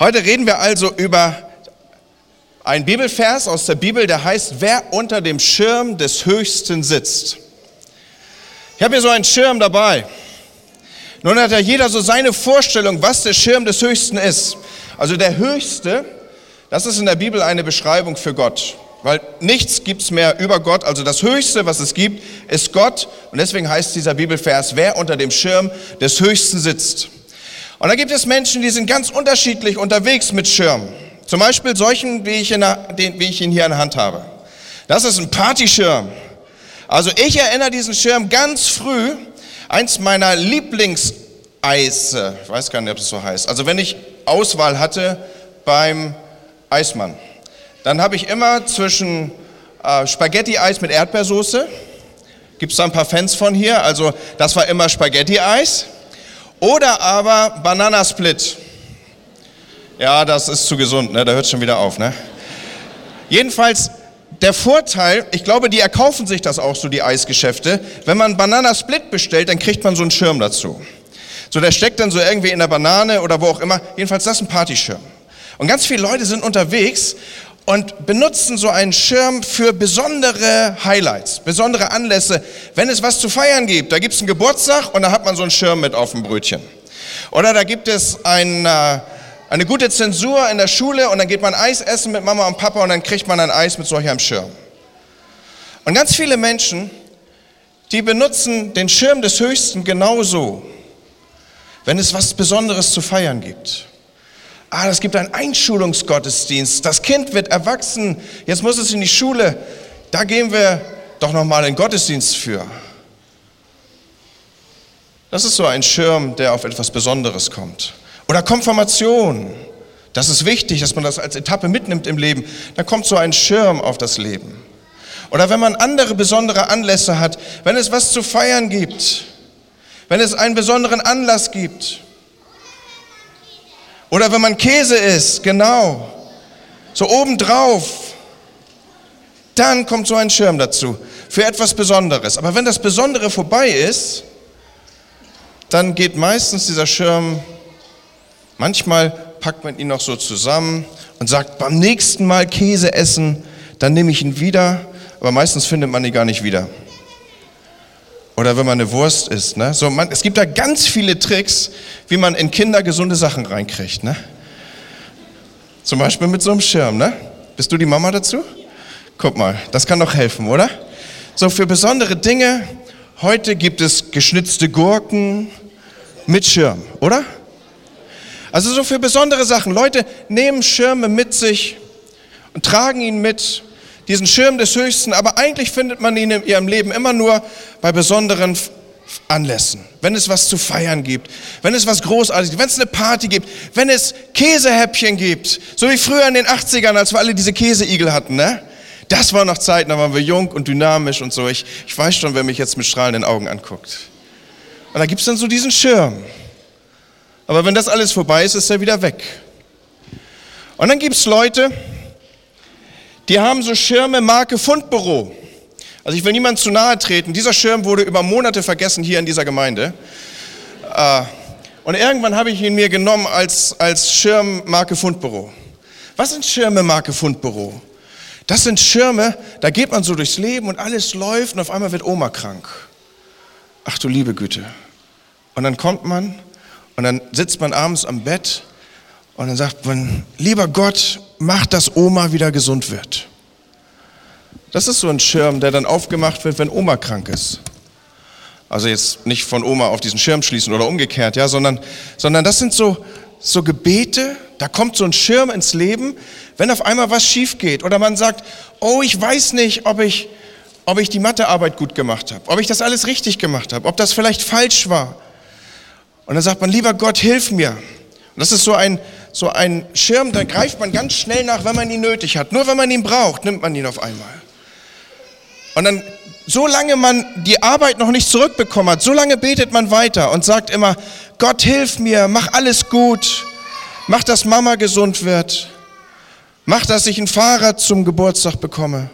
Heute reden wir also über einen Bibelvers aus der Bibel, der heißt, wer unter dem Schirm des Höchsten sitzt. Ich habe hier so einen Schirm dabei. Nun hat ja jeder so seine Vorstellung, was der Schirm des Höchsten ist. Also der Höchste, das ist in der Bibel eine Beschreibung für Gott. Weil nichts gibt es mehr über Gott. Also das Höchste, was es gibt, ist Gott. Und deswegen heißt dieser Bibelvers, wer unter dem Schirm des Höchsten sitzt. Und da gibt es Menschen, die sind ganz unterschiedlich unterwegs mit Schirmen. Zum Beispiel solchen, wie ich, der, den, wie ich ihn hier in der Hand habe. Das ist ein Partyschirm. Also ich erinnere diesen Schirm ganz früh, eins meiner Lieblingseise, ich weiß gar nicht, ob es so heißt. Also wenn ich Auswahl hatte beim Eismann, dann habe ich immer zwischen äh, Spaghetti-Eis mit Erdbeersoße, gibt es da ein paar Fans von hier, also das war immer Spaghetti-Eis. Oder aber Bananasplit. Ja, das ist zu gesund, ne? da hört schon wieder auf. Ne? Jedenfalls, der Vorteil, ich glaube, die erkaufen sich das auch so, die Eisgeschäfte. Wenn man Bananasplit bestellt, dann kriegt man so einen Schirm dazu. So, der steckt dann so irgendwie in der Banane oder wo auch immer. Jedenfalls, das ist ein Partyschirm. Und ganz viele Leute sind unterwegs und benutzen so einen Schirm für besondere Highlights, besondere Anlässe. Wenn es was zu feiern gibt, da gibt es einen Geburtstag und da hat man so einen Schirm mit auf dem Brötchen. Oder da gibt es ein, äh, eine gute Zensur in der Schule und dann geht man Eis essen mit Mama und Papa und dann kriegt man ein Eis mit solch einem Schirm. Und ganz viele Menschen, die benutzen den Schirm des Höchsten genauso, wenn es was Besonderes zu feiern gibt ah, es gibt einen Einschulungsgottesdienst, das Kind wird erwachsen, jetzt muss es in die Schule, da gehen wir doch nochmal in Gottesdienst für. Das ist so ein Schirm, der auf etwas Besonderes kommt. Oder Konfirmation. Das ist wichtig, dass man das als Etappe mitnimmt im Leben. Da kommt so ein Schirm auf das Leben. Oder wenn man andere besondere Anlässe hat, wenn es was zu feiern gibt, wenn es einen besonderen Anlass gibt, oder wenn man Käse isst, genau. So obendrauf. Dann kommt so ein Schirm dazu. Für etwas Besonderes. Aber wenn das Besondere vorbei ist, dann geht meistens dieser Schirm, manchmal packt man ihn noch so zusammen und sagt, beim nächsten Mal Käse essen, dann nehme ich ihn wieder. Aber meistens findet man ihn gar nicht wieder. Oder wenn man eine Wurst isst. Ne? So, man, es gibt da ganz viele Tricks, wie man in Kinder gesunde Sachen reinkriegt. Ne? Zum Beispiel mit so einem Schirm. Ne? Bist du die Mama dazu? Guck mal, das kann doch helfen, oder? So, für besondere Dinge, heute gibt es geschnitzte Gurken mit Schirm, oder? Also so für besondere Sachen. Leute nehmen Schirme mit sich und tragen ihn mit diesen Schirm des Höchsten, aber eigentlich findet man ihn in ihrem Leben immer nur bei besonderen Anlässen, wenn es was zu feiern gibt, wenn es was Großartiges gibt, wenn es eine Party gibt, wenn es Käsehäppchen gibt, so wie früher in den 80ern, als wir alle diese Käseigel hatten, ne? Das war noch Zeiten, da waren wir jung und dynamisch und so. Ich, ich weiß schon, wer mich jetzt mit strahlenden Augen anguckt. Und da gibt es dann so diesen Schirm. Aber wenn das alles vorbei ist, ist er wieder weg. Und dann gibt es Leute, die haben so Schirme Marke Fundbüro. Also ich will niemand zu nahe treten. Dieser Schirm wurde über Monate vergessen hier in dieser Gemeinde. Äh, und irgendwann habe ich ihn mir genommen als, als Schirm Marke Fundbüro. Was sind Schirme Marke Fundbüro? Das sind Schirme, da geht man so durchs Leben und alles läuft und auf einmal wird Oma krank. Ach du liebe Güte. Und dann kommt man und dann sitzt man abends am Bett und dann sagt man, lieber Gott, mach, dass Oma wieder gesund wird. Das ist so ein Schirm, der dann aufgemacht wird, wenn Oma krank ist. Also jetzt nicht von Oma auf diesen Schirm schließen oder umgekehrt, ja, sondern, sondern das sind so, so Gebete, da kommt so ein Schirm ins Leben, wenn auf einmal was schief geht oder man sagt, oh, ich weiß nicht, ob ich, ob ich die Mathearbeit gut gemacht habe, ob ich das alles richtig gemacht habe, ob das vielleicht falsch war. Und dann sagt man, lieber Gott, hilf mir. Und das ist so ein, so ein Schirm, da greift man ganz schnell nach, wenn man ihn nötig hat. Nur wenn man ihn braucht, nimmt man ihn auf einmal. Und dann, solange man die Arbeit noch nicht zurückbekommen hat, solange betet man weiter und sagt immer, Gott hilf mir, mach alles gut, mach, dass Mama gesund wird, mach, dass ich ein Fahrrad zum Geburtstag bekomme.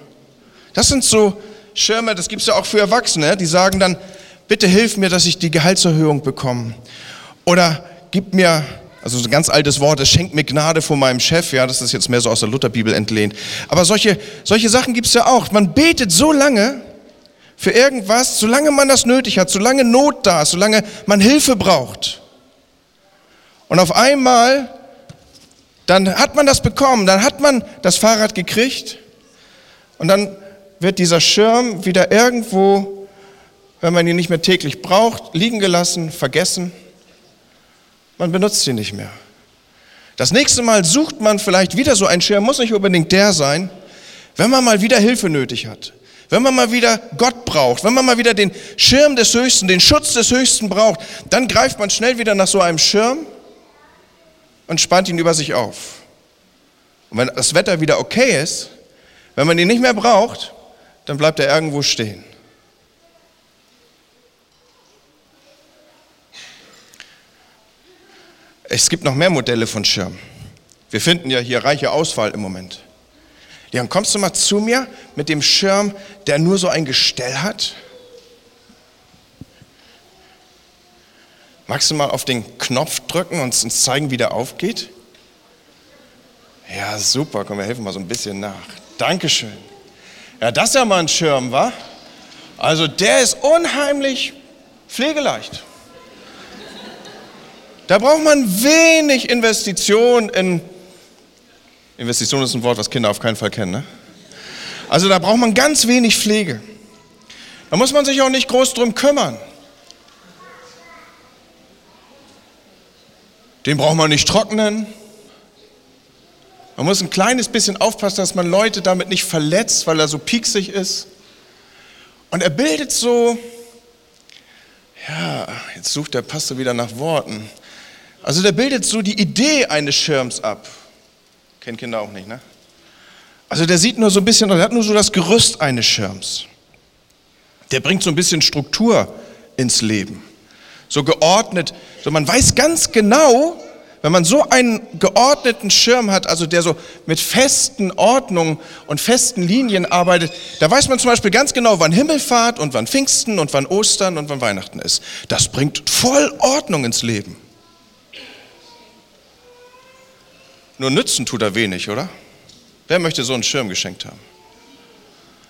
Das sind so Schirme, das gibt es ja auch für Erwachsene, die sagen dann, bitte hilf mir, dass ich die Gehaltserhöhung bekomme. Oder gib mir Also so ein ganz altes Wort, es schenkt mir Gnade vor meinem Chef. Ja, das ist jetzt mehr so aus der Lutherbibel entlehnt. Aber solche, solche Sachen gibt es ja auch. Man betet so lange für irgendwas, solange man das nötig hat, solange Not da ist, solange man Hilfe braucht. Und auf einmal, dann hat man das bekommen, dann hat man das Fahrrad gekriegt und dann wird dieser Schirm wieder irgendwo, wenn man ihn nicht mehr täglich braucht, liegen gelassen, vergessen. Man benutzt ihn nicht mehr. Das nächste Mal sucht man vielleicht wieder so einen Schirm, muss nicht unbedingt der sein, wenn man mal wieder Hilfe nötig hat. Wenn man mal wieder Gott braucht, wenn man mal wieder den Schirm des Höchsten, den Schutz des Höchsten braucht, dann greift man schnell wieder nach so einem Schirm und spannt ihn über sich auf. Und wenn das Wetter wieder okay ist, wenn man ihn nicht mehr braucht, dann bleibt er irgendwo stehen. Es gibt noch mehr Modelle von Schirmen. Wir finden ja hier reiche Auswahl im Moment. Jan, kommst du mal zu mir mit dem Schirm, der nur so ein Gestell hat? Magst du mal auf den Knopf drücken und uns zeigen, wie der aufgeht? Ja, super. Komm, wir helfen mal so ein bisschen nach. Dankeschön. Ja, das ist ja mal ein Schirm, wa? Also der ist unheimlich pflegeleicht. Da braucht man wenig Investition in. Investition ist ein Wort, was Kinder auf keinen Fall kennen. Ne? Also da braucht man ganz wenig Pflege. Da muss man sich auch nicht groß drum kümmern. Den braucht man nicht trocknen. Man muss ein kleines bisschen aufpassen, dass man Leute damit nicht verletzt, weil er so pieksig ist. Und er bildet so, ja, jetzt sucht der Pastor wieder nach Worten. Also der bildet so die Idee eines Schirms ab. Kennen Kinder auch nicht, ne? Also der sieht nur so ein bisschen, der hat nur so das Gerüst eines Schirms. Der bringt so ein bisschen Struktur ins Leben. So geordnet, so man weiß ganz genau, wenn man so einen geordneten Schirm hat, also der so mit festen Ordnungen und festen Linien arbeitet, da weiß man zum Beispiel ganz genau, wann Himmelfahrt und wann Pfingsten und wann Ostern und wann Weihnachten ist. Das bringt voll Ordnung ins Leben. Nur nützen tut er wenig, oder? Wer möchte so einen Schirm geschenkt haben?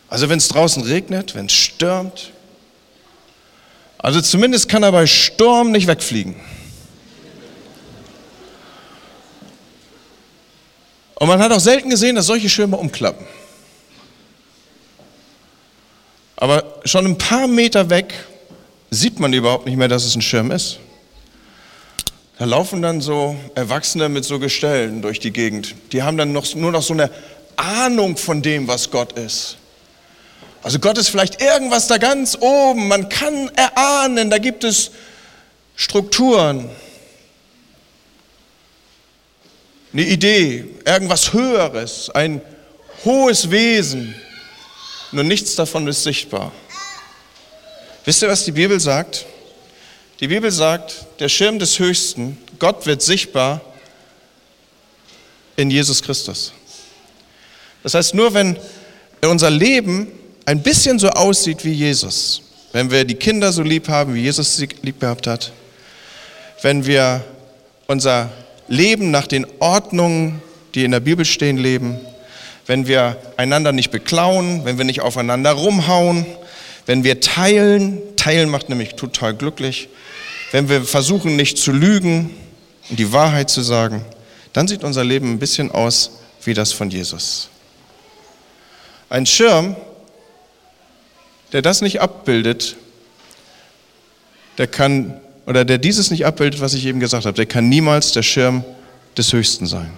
Also wenn es draußen regnet, wenn es stürmt. Also zumindest kann er bei Sturm nicht wegfliegen. Und man hat auch selten gesehen, dass solche Schirme umklappen. Aber schon ein paar Meter weg sieht man überhaupt nicht mehr, dass es ein Schirm ist. Da laufen dann so Erwachsene mit so Gestellen durch die Gegend. Die haben dann noch, nur noch so eine Ahnung von dem, was Gott ist. Also Gott ist vielleicht irgendwas da ganz oben. Man kann erahnen, da gibt es Strukturen, eine Idee, irgendwas Höheres, ein hohes Wesen. Nur nichts davon ist sichtbar. Wisst ihr, was die Bibel sagt? Die Bibel sagt, der Schirm des Höchsten, Gott wird sichtbar in Jesus Christus. Das heißt, nur wenn unser Leben ein bisschen so aussieht wie Jesus, wenn wir die Kinder so lieb haben, wie Jesus sie lieb gehabt hat, wenn wir unser Leben nach den Ordnungen, die in der Bibel stehen, leben, wenn wir einander nicht beklauen, wenn wir nicht aufeinander rumhauen, wenn wir teilen, teilen macht nämlich total glücklich, wenn wir versuchen nicht zu lügen und die Wahrheit zu sagen, dann sieht unser Leben ein bisschen aus wie das von Jesus. Ein Schirm, der das nicht abbildet, der kann, oder der dieses nicht abbildet, was ich eben gesagt habe, der kann niemals der Schirm des Höchsten sein.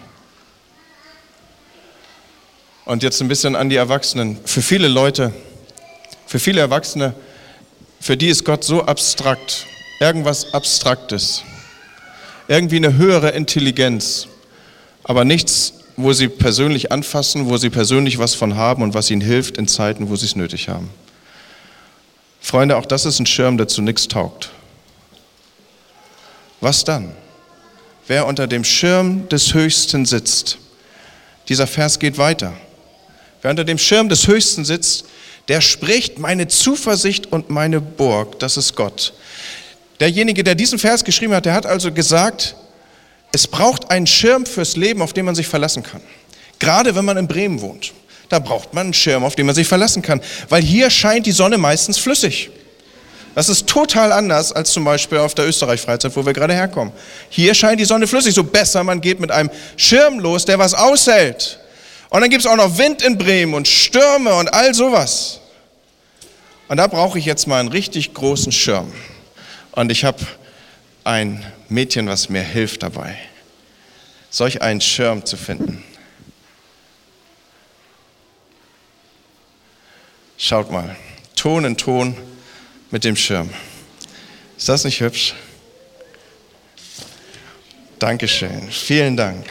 Und jetzt ein bisschen an die Erwachsenen. Für viele Leute, für viele Erwachsene, für die ist Gott so abstrakt, irgendwas Abstraktes, irgendwie eine höhere Intelligenz, aber nichts, wo sie persönlich anfassen, wo sie persönlich was von haben und was ihnen hilft in Zeiten, wo sie es nötig haben. Freunde, auch das ist ein Schirm, der zu nichts taugt. Was dann? Wer unter dem Schirm des Höchsten sitzt, dieser Vers geht weiter. Wer unter dem Schirm des Höchsten sitzt, der spricht meine Zuversicht und meine Burg, das ist Gott. Derjenige, der diesen Vers geschrieben hat, der hat also gesagt, es braucht einen Schirm fürs Leben, auf den man sich verlassen kann. Gerade wenn man in Bremen wohnt. Da braucht man einen Schirm, auf den man sich verlassen kann. Weil hier scheint die Sonne meistens flüssig. Das ist total anders als zum Beispiel auf der Österreich-Freizeit, wo wir gerade herkommen. Hier scheint die Sonne flüssig, so besser man geht mit einem Schirm los, der was aushält. Und dann gibt es auch noch Wind in Bremen und Stürme und all sowas. Und da brauche ich jetzt mal einen richtig großen Schirm. Und ich habe ein Mädchen, was mir hilft dabei, solch einen Schirm zu finden. Schaut mal, Ton in Ton mit dem Schirm. Ist das nicht hübsch? Dankeschön, vielen Dank.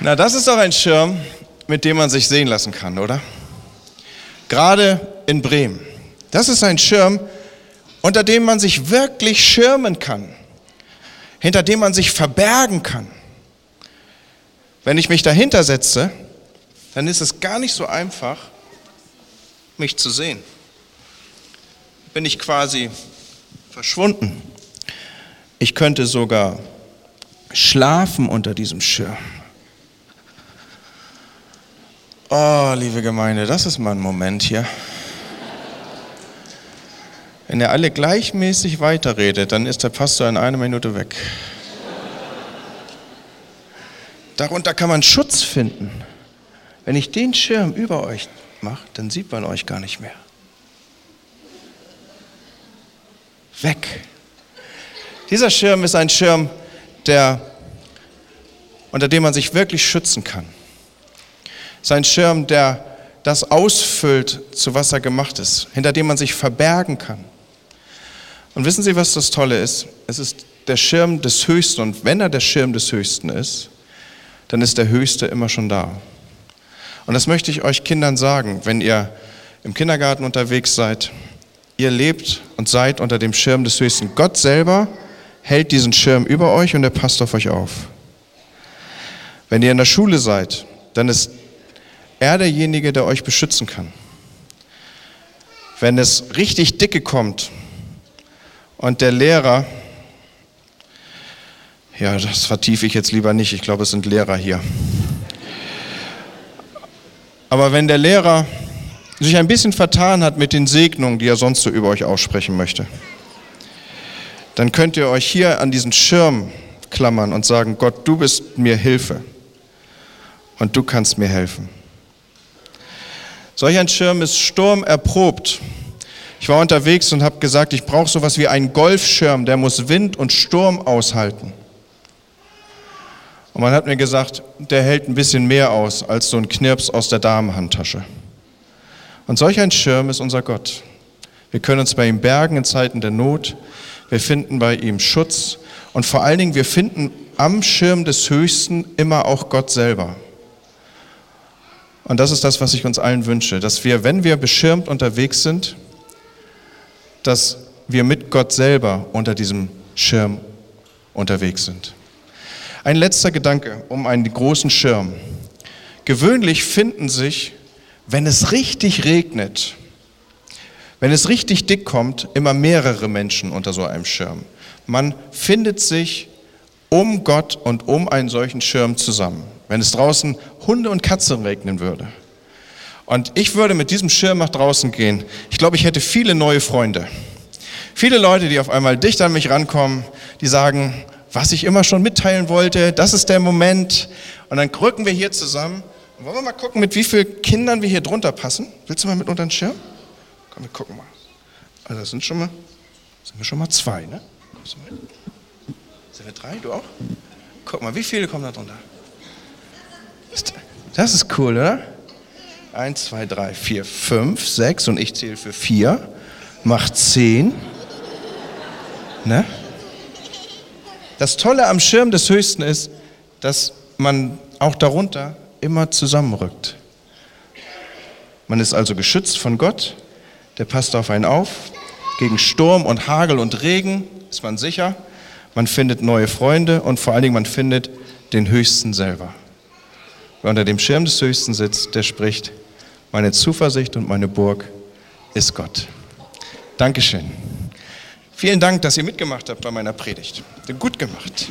Na, das ist doch ein Schirm, mit dem man sich sehen lassen kann, oder? Gerade in Bremen. Das ist ein Schirm, unter dem man sich wirklich schirmen kann, hinter dem man sich verbergen kann. Wenn ich mich dahinter setze, dann ist es gar nicht so einfach, mich zu sehen. Bin ich quasi verschwunden. Ich könnte sogar schlafen unter diesem Schirm. Oh, liebe Gemeinde, das ist mal ein Moment hier. Wenn ihr alle gleichmäßig weiterredet, dann ist der Pastor in einer Minute weg. Darunter kann man Schutz finden. Wenn ich den Schirm über euch mache, dann sieht man euch gar nicht mehr. Weg. Dieser Schirm ist ein Schirm, der, unter dem man sich wirklich schützen kann. Sein Schirm, der das ausfüllt, zu was er gemacht ist, hinter dem man sich verbergen kann. Und wissen Sie, was das Tolle ist? Es ist der Schirm des Höchsten. Und wenn er der Schirm des Höchsten ist, dann ist der Höchste immer schon da. Und das möchte ich euch Kindern sagen, wenn ihr im Kindergarten unterwegs seid. Ihr lebt und seid unter dem Schirm des Höchsten. Gott selber hält diesen Schirm über euch und er passt auf euch auf. Wenn ihr in der Schule seid, dann ist er derjenige, der euch beschützen kann. Wenn es richtig dicke kommt, und der Lehrer, ja, das vertiefe ich jetzt lieber nicht, ich glaube, es sind Lehrer hier. Aber wenn der Lehrer sich ein bisschen vertan hat mit den Segnungen, die er sonst so über euch aussprechen möchte, dann könnt ihr euch hier an diesen Schirm klammern und sagen, Gott, du bist mir Hilfe und du kannst mir helfen. Solch ein Schirm ist sturmerprobt. Ich war unterwegs und habe gesagt, ich brauche sowas wie einen Golfschirm, der muss Wind und Sturm aushalten. Und man hat mir gesagt, der hält ein bisschen mehr aus als so ein Knirps aus der Damenhandtasche. Und solch ein Schirm ist unser Gott. Wir können uns bei ihm bergen in Zeiten der Not. Wir finden bei ihm Schutz. Und vor allen Dingen, wir finden am Schirm des Höchsten immer auch Gott selber. Und das ist das, was ich uns allen wünsche, dass wir, wenn wir beschirmt unterwegs sind, dass wir mit Gott selber unter diesem Schirm unterwegs sind. Ein letzter Gedanke um einen großen Schirm. Gewöhnlich finden sich, wenn es richtig regnet, wenn es richtig dick kommt, immer mehrere Menschen unter so einem Schirm. Man findet sich um Gott und um einen solchen Schirm zusammen. Wenn es draußen Hunde und Katzen regnen würde, und ich würde mit diesem Schirm nach draußen gehen. Ich glaube, ich hätte viele neue Freunde. Viele Leute, die auf einmal dicht an mich rankommen, die sagen, was ich immer schon mitteilen wollte, das ist der Moment. Und dann rücken wir hier zusammen. wollen wir mal gucken, mit wie vielen Kindern wir hier drunter passen? Willst du mal mit unter den Schirm? Komm, wir gucken mal. Also das sind schon mal, sind wir schon mal zwei, ne? Kommst du mit? Sind wir drei? Du auch? Guck mal, wie viele kommen da drunter? Das ist cool, oder? Eins, zwei, drei, vier, fünf, sechs und ich zähle für vier. Macht zehn. Ne? Das Tolle am Schirm des Höchsten ist, dass man auch darunter immer zusammenrückt. Man ist also geschützt von Gott, der passt auf einen auf. Gegen Sturm und Hagel und Regen ist man sicher. Man findet neue Freunde und vor allen Dingen man findet den Höchsten selber. Wer unter dem Schirm des Höchsten sitzt, der spricht, meine Zuversicht und meine Burg ist Gott. Dankeschön. Vielen Dank, dass ihr mitgemacht habt bei meiner Predigt. Gut gemacht.